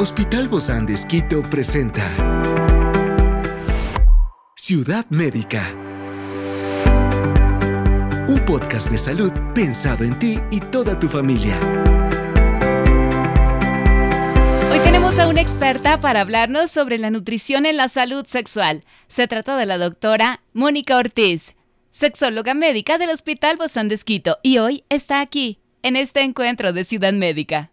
Hospital Bozán de Esquito presenta Ciudad Médica. Un podcast de salud pensado en ti y toda tu familia. Hoy tenemos a una experta para hablarnos sobre la nutrición en la salud sexual. Se trata de la doctora Mónica Ortiz, sexóloga médica del Hospital Bozán de Esquito, y hoy está aquí, en este encuentro de Ciudad Médica.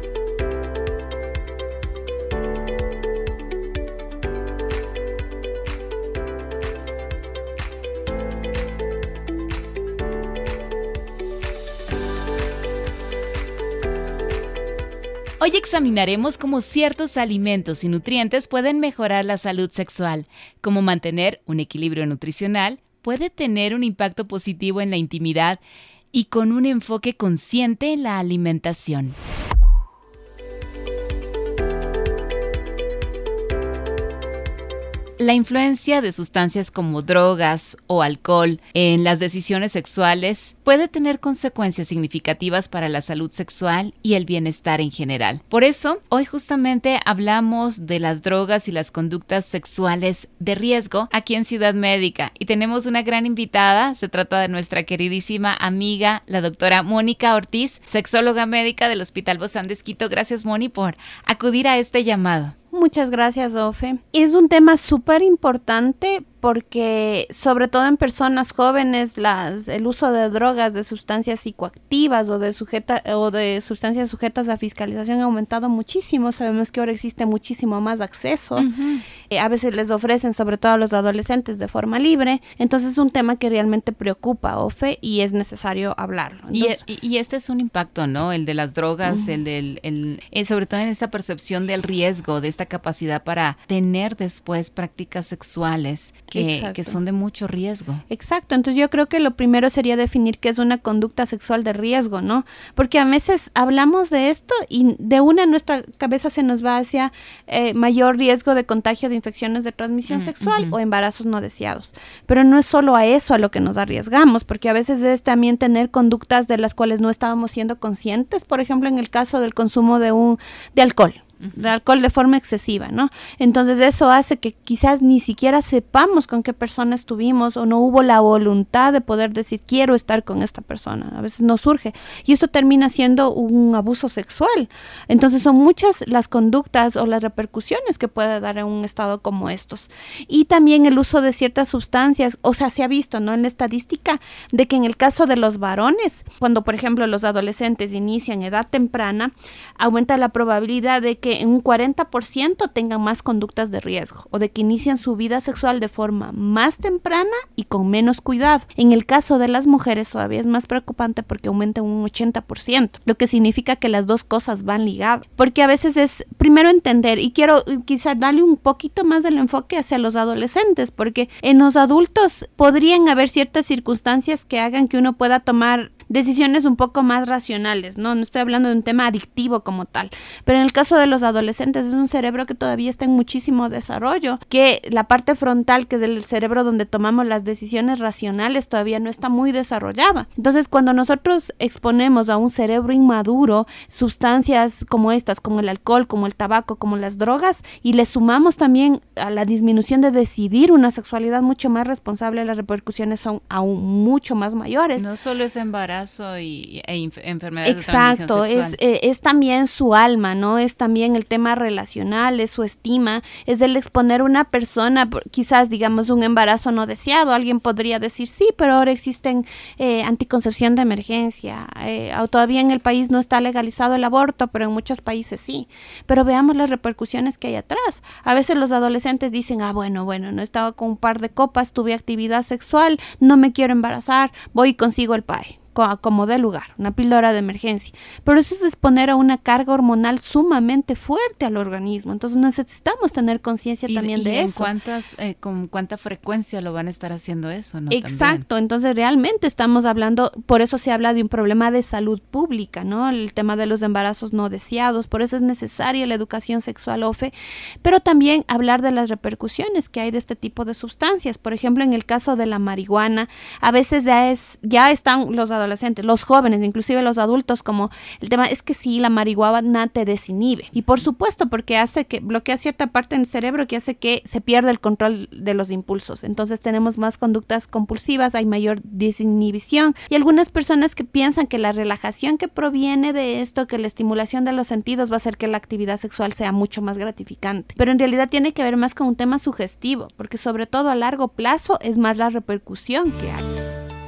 Hoy examinaremos cómo ciertos alimentos y nutrientes pueden mejorar la salud sexual, cómo mantener un equilibrio nutricional puede tener un impacto positivo en la intimidad y con un enfoque consciente en la alimentación. La influencia de sustancias como drogas o alcohol en las decisiones sexuales puede tener consecuencias significativas para la salud sexual y el bienestar en general. Por eso, hoy justamente hablamos de las drogas y las conductas sexuales de riesgo aquí en Ciudad Médica y tenemos una gran invitada, se trata de nuestra queridísima amiga, la doctora Mónica Ortiz, sexóloga médica del Hospital Bozán de Esquito. Gracias, Moni, por acudir a este llamado. Muchas gracias, Ofe. Es un tema súper importante porque sobre todo en personas jóvenes las, el uso de drogas, de sustancias psicoactivas o de, sujeta, o de sustancias sujetas a fiscalización ha aumentado muchísimo. Sabemos que ahora existe muchísimo más acceso. Eh, a veces les ofrecen, sobre todo a los adolescentes, de forma libre. Entonces es un tema que realmente preocupa, Ofe, y es necesario hablarlo. y, y, este es un impacto, ¿no? El de las drogas, el del, el, eh, sobre todo en esta percepción del riesgo, de esta capacidad para tener después prácticas sexuales que, son de mucho riesgo. Exacto, entonces yo creo que lo primero sería definir qué es una conducta sexual de riesgo, ¿no? Porque a veces hablamos de esto y de una nuestra cabeza se nos va hacia eh, mayor riesgo de contagio de infecciones de transmisión sexual o embarazos no deseados. Pero no es solo a eso a lo que nos arriesgamos, porque a veces es también tener conductas de las cuales no estábamos siendo conscientes, por ejemplo, en el caso del consumo de un de alcohol de alcohol de forma excesiva, ¿no? Entonces eso hace que quizás ni siquiera sepamos con qué persona estuvimos o no hubo la voluntad de poder decir quiero estar con esta persona. A veces no surge y esto termina siendo un abuso sexual. Entonces son muchas las conductas o las repercusiones que puede dar en un estado como estos. Y también el uso de ciertas sustancias, o sea, se ha visto, ¿no? En la estadística de que en el caso de los varones, cuando por ejemplo los adolescentes inician edad temprana, aumenta la probabilidad de que en un 40% tengan más conductas de riesgo o de que inician su vida sexual de forma más temprana y con menos cuidado. En el caso de las mujeres todavía es más preocupante porque aumenta un 80%, lo que significa que las dos cosas van ligadas. Porque a veces es primero entender y quiero quizás darle un poquito más del enfoque hacia los adolescentes, porque en los adultos podrían haber ciertas circunstancias que hagan que uno pueda tomar decisiones un poco más racionales, ¿no? No estoy hablando de un tema adictivo como tal, pero en el caso de los adolescentes es un cerebro que todavía está en muchísimo desarrollo, que la parte frontal, que es el cerebro donde tomamos las decisiones racionales, todavía no está muy desarrollada. Entonces, cuando nosotros exponemos a un cerebro inmaduro sustancias como estas, como el alcohol, como el tabaco, como las drogas, y le sumamos también a la disminución de decidir una sexualidad mucho más responsable, las repercusiones son aún mucho más mayores. No solo es embarazo, y, e enfermedades Exacto, de es, eh, es también su alma, ¿no? Es también el tema relacional, es su estima, es el exponer una persona, quizás digamos un embarazo no deseado, alguien podría decir sí, pero ahora existen eh, anticoncepción de emergencia, eh, todavía en el país no está legalizado el aborto, pero en muchos países sí, pero veamos las repercusiones que hay atrás. A veces los adolescentes dicen, ah, bueno, bueno, no estaba con un par de copas, tuve actividad sexual, no me quiero embarazar, voy y consigo el PAE como de lugar, una píldora de emergencia. Pero eso es exponer a una carga hormonal sumamente fuerte al organismo. Entonces necesitamos tener conciencia también de eso. Cuántas, eh, ¿Con cuánta frecuencia lo van a estar haciendo eso? Exacto, entonces realmente estamos hablando, por eso se habla de un problema de salud pública, ¿no? El tema de los embarazos no deseados, por eso es necesaria la educación sexual OFE, pero también hablar de las repercusiones que hay de este tipo de sustancias. Por ejemplo, en el caso de la marihuana, a veces ya, es, ya están los adolescentes, los jóvenes, inclusive los adultos, como el tema es que sí, la marihuana te desinhibe. Y por supuesto, porque hace que bloquea cierta parte del cerebro que hace que se pierda el control de los impulsos. Entonces tenemos más conductas compulsivas, hay mayor desinhibición. Y algunas personas que piensan que la relajación que proviene de esto, que la estimulación de los sentidos va a hacer que la actividad sexual sea mucho más gratificante. Pero en realidad tiene que ver más con un tema sugestivo, porque sobre todo a largo plazo es más la repercusión que hay.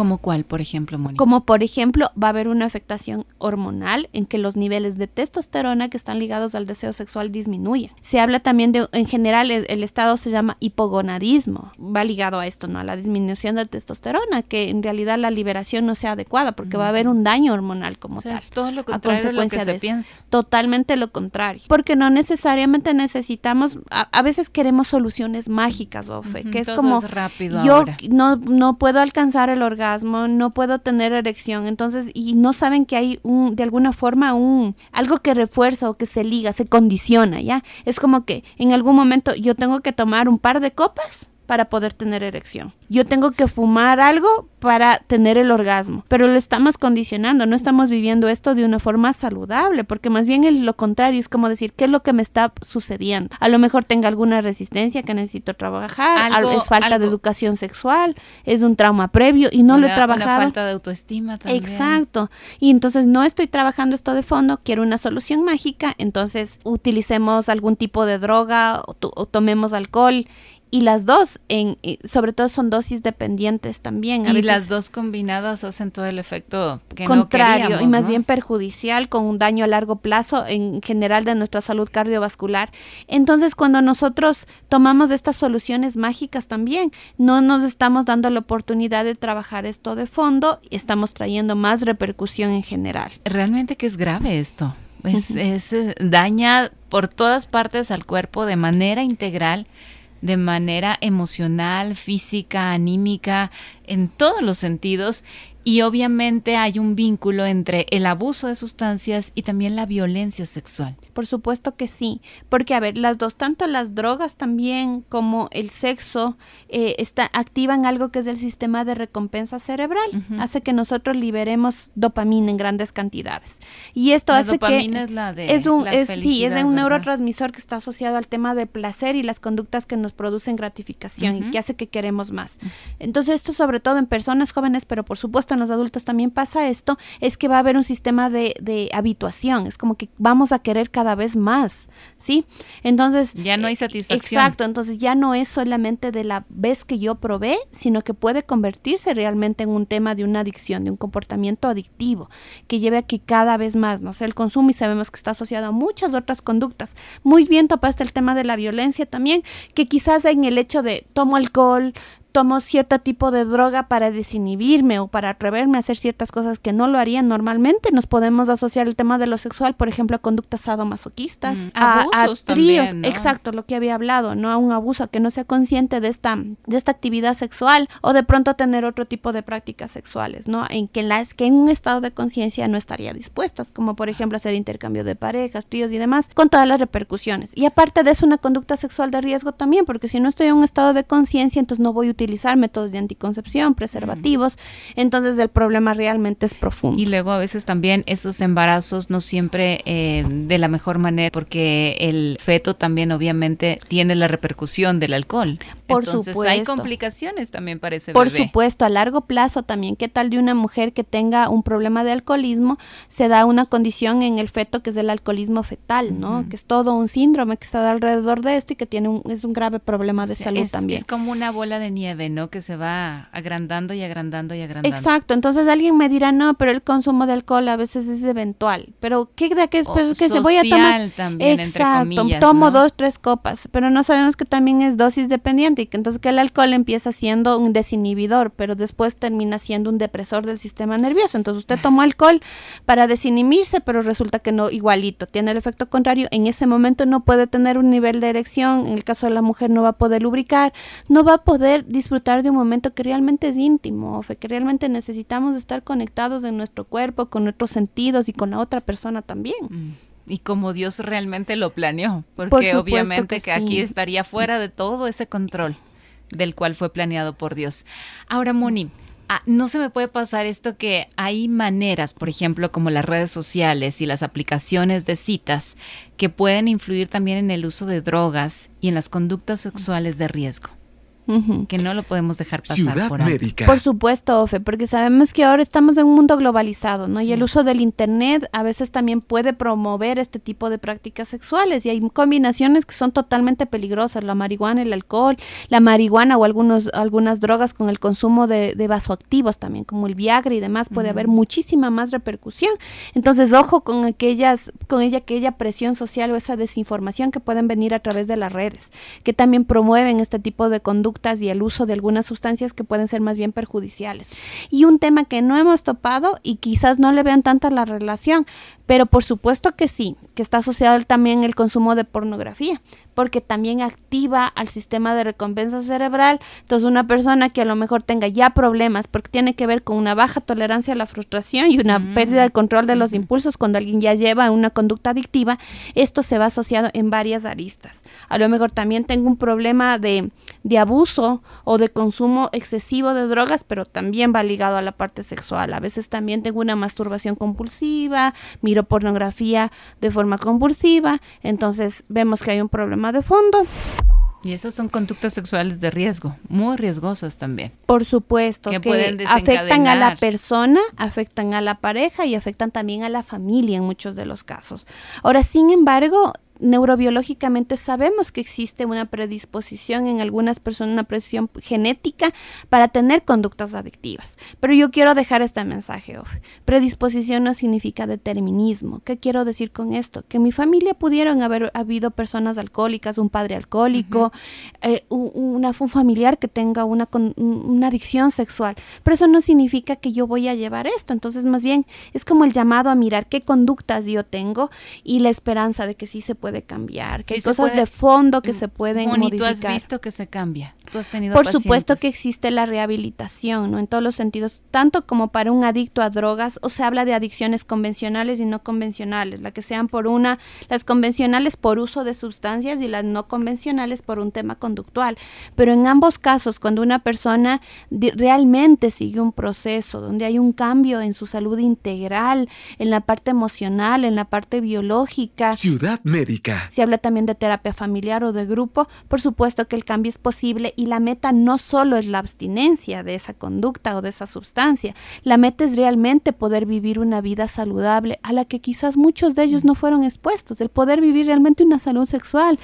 ¿Como cuál, por ejemplo, Mónica? Como por ejemplo, va a haber una afectación hormonal en que los niveles de testosterona que están ligados al deseo sexual disminuyen. Se habla también de, en general, el, estado se llama hipogonadismo. Va ligado a esto, ¿no? A la disminución de testosterona, que en realidad la liberación no sea adecuada porque va a haber un daño hormonal como o sea, Es todo lo contrario a consecuencia lo que se piensa. Totalmente lo contrario. Porque no necesariamente necesitamos, a, veces queremos soluciones mágicas, Ofe, que es como rápido yo no, no puedo alcanzar el orgasmo no puedo tener erección, entonces, y no saben que hay un, de alguna forma, un, algo que refuerza o que se liga, se condiciona, ¿ya? Es como que en algún momento yo tengo que tomar un par de copas para poder tener erección. Yo tengo que fumar algo para tener el orgasmo, pero lo estamos condicionando, no estamos viviendo esto de una forma saludable, porque más bien lo contrario, es como decir, ¿qué es lo que me está sucediendo? A lo mejor tenga alguna resistencia que necesito trabajar, es falta de educación sexual, es un trauma previo y no lo he trabajado. Una falta de autoestima también. Exacto. Y entonces no estoy trabajando esto de fondo, quiero una solución mágica, entonces utilicemos algún tipo de droga o tomemos alcohol y las dos, en, eh, sobre todo son dosis dependientes también. y las dos combinadas hacen todo el efecto que contrario no y más bien perjudicial con un daño a largo plazo en general de nuestra salud cardiovascular. Entonces, cuando nosotros tomamos estas soluciones mágicas también, no nos estamos dando la oportunidad de trabajar esto de fondo y estamos trayendo más repercusión en general. Realmente que es grave esto. Es, es eh, daña por todas partes al cuerpo de manera integral de manera emocional, física, anímica, en todos los sentidos y obviamente hay un vínculo entre el abuso de sustancias y también la violencia sexual. Por supuesto que sí, porque a ver, las dos, tanto las drogas también como el sexo, eh, está, activan algo que es el sistema de recompensa cerebral, hace que nosotros liberemos dopamina en grandes cantidades. Y esto hace que... es la de... Es un, sí, es un neurotransmisor que está asociado al tema de placer y las conductas que nos producen gratificación y que hace que queremos más. Entonces esto sobre todo en personas jóvenes, pero por supuesto en los adultos también pasa esto, es que va a haber un sistema de, de habituación, es como que vamos a querer cada vez más, ¿sí? Entonces... Ya no hay eh, satisfacción. Exacto, entonces ya no es solamente de la vez que yo probé, sino que puede convertirse realmente en un tema de una adicción, de un comportamiento adictivo, que lleve a que cada vez más, no sé, el consumo y sabemos que está asociado a muchas otras conductas. Muy bien topaste el tema de la violencia también, que quizás en el hecho de tomo alcohol, tomo cierto tipo de droga para desinhibirme o para atreverme a hacer ciertas cosas que no lo haría normalmente, nos podemos asociar el tema de lo sexual, por ejemplo, a conductas sadomasoquistas, mm, a, tríos, exacto, lo que había hablado, no a un abuso, que no sea consciente de esta, de esta actividad sexual o de pronto tener otro tipo de prácticas sexuales, ¿no? En que las que en un estado de conciencia no estaría dispuestas, como por ejemplo hacer intercambio de parejas, tríos y demás, con todas las repercusiones. Y aparte de eso, una conducta sexual de riesgo también, porque si no estoy en un estado de conciencia, entonces no voy a utilizar métodos de anticoncepción, preservativos, entonces el problema realmente es profundo. Y luego a veces también esos embarazos no siempre eh, de la mejor manera, porque el feto también obviamente tiene la repercusión del alcohol. Por entonces supuesto. hay complicaciones también para ese Por bebé. supuesto, a largo plazo también, ¿qué tal de una mujer que tenga un problema de alcoholismo? Se da una condición en el feto que es el alcoholismo fetal, ¿no? Que es todo un síndrome que está alrededor de esto y que tiene un, es un grave problema de O sea, salud es, también. Es como una bola de nieve, ¿no? Que se va agrandando y agrandando y agrandando. Exacto, entonces alguien me dirá, no, pero el consumo de alcohol a veces es eventual, pero ¿qué de qué es O pues, que se voy a tomar? también, entre Exacto, comillas, tomo ¿no? dos, tres copas, pero no sabemos que también es dosis dependiente y que entonces que el alcohol empieza siendo un desinhibidor, pero después termina siendo un depresor del sistema nervioso. Entonces usted tomó alcohol para desinhibirse, pero resulta que no igualito, tiene el efecto contrario. En ese momento no puede tener un nivel de erección, en el caso de la mujer no va a poder lubricar, no va a poder disfrutar de un momento que realmente es íntimo, que realmente necesitamos estar conectados en nuestro cuerpo, con nuestros sentidos y con la otra persona también. Mm. Y como Dios realmente lo planeó, porque Por obviamente que, que aquí estaría fuera de todo ese control del cual fue planeado por Dios. Ahora, Moni, ah, no se me puede pasar esto que hay maneras, por ejemplo, como las redes sociales y las aplicaciones de citas, que pueden influir también en el uso de drogas y en las conductas sexuales de riesgo, Que no lo podemos dejar pasar Ciudad por. Médica. Por supuesto, Ofe, porque sabemos que ahora estamos en un mundo globalizado, ¿no? Y el uso del Internet a veces también puede promover este tipo de prácticas sexuales y hay combinaciones que son totalmente peligrosas, la marihuana, el alcohol, la marihuana o algunos, algunas drogas con el consumo de, de vasoactivos también, como el Viagra y demás, puede haber muchísima más repercusión. Entonces, ojo con aquellas, con ella, aquella presión social o esa desinformación que pueden venir a través de las redes, que también promueven este tipo de conductas y el uso de algunas sustancias que pueden ser más bien perjudiciales. Y un tema que no hemos topado y quizás no le vean tanta la relación, pero por supuesto que sí, que está asociado también el consumo de pornografía, porque también activa al sistema de recompensa cerebral. Entonces una persona que a lo mejor tenga ya problemas, porque tiene que ver con una baja tolerancia a la frustración y una Mm. pérdida de control de los impulsos cuando alguien ya lleva una conducta adictiva, esto se va asociado en varias aristas. A lo mejor también tengo un problema de, de abuso o de consumo excesivo de drogas, pero también va ligado a la parte sexual. A veces también tengo una masturbación compulsiva, miro pornografía de forma compulsiva, entonces vemos que hay un problema de fondo. Y esas son conductas sexuales de riesgo, muy riesgosas también. Por supuesto, Que afectan a la persona, afectan a la pareja y afectan también a la familia en muchos de los casos. Ahora, sin embargo, neurobiológicamente sabemos que existe una predisposición en algunas personas, una presión genética para tener conductas adictivas. Pero yo quiero dejar este mensaje, Of. Predisposición no significa determinismo. ¿Qué quiero decir con esto? Que en mi familia pudieron haber habido personas alcohólicas, un padre alcohólico, eh, una, un familiar que tenga una, una adicción sexual. Pero eso no significa que yo voy a llevar esto. Entonces, más bien, es como el llamado a mirar qué conductas yo tengo y la esperanza de que sí se puede cambiar, que Sí hay cosas puede- de fondo que se pueden Moni, ¿tú has modificar. visto que se cambia? ¿Tú has tenido Por supuesto que existe la rehabilitación, ¿no? En todos los sentidos, tanto como para un adicto a drogas, o se habla de adicciones convencionales y no convencionales, la que sean por una, las convencionales por uso de sustancias y las no convencionales por un tema conductual. Pero en ambos casos, cuando una persona realmente sigue un proceso donde hay un cambio en su salud integral, en la parte emocional, en la parte biológica, Ciudad Médica. se habla también de terapia familiar o de grupo, por supuesto que el cambio es posible y la meta no solo es la abstinencia de esa conducta o de esa sustancia, la meta es realmente poder vivir una vida saludable a la que quizás muchos de ellos no fueron expuestos, el poder vivir realmente una salud sexual,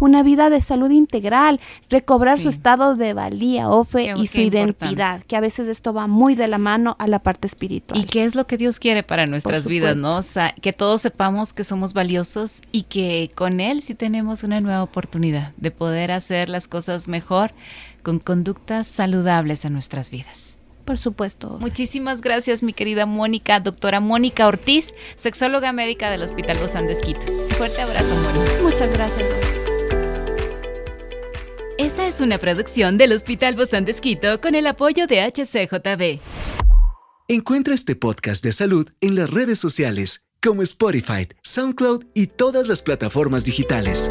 una vida de salud integral, recobrar su estado de valía, ofe Qué- y su importante. identidad, que a veces esto va muy de la mano a la parte espiritual. ¿Y qué es lo que Dios quiere para nuestras vidas, no? O sea, que todos sepamos que somos valiosos y que con Él sí tenemos una nueva oportunidad de poder hacer las cosas mejor con conductas saludables en nuestras vidas. Por supuesto. Muchísimas gracias, mi querida Mónica, doctora Mónica Ortiz, sexóloga médica del Hospital Bozán de Esquito. Fuerte abrazo, Mónica. Muchas gracias. Esta es una producción del Hospital Bozán de Esquito con el apoyo de HCJB. Encuentra este podcast de salud en las redes sociales como Spotify, SoundCloud y todas las plataformas digitales.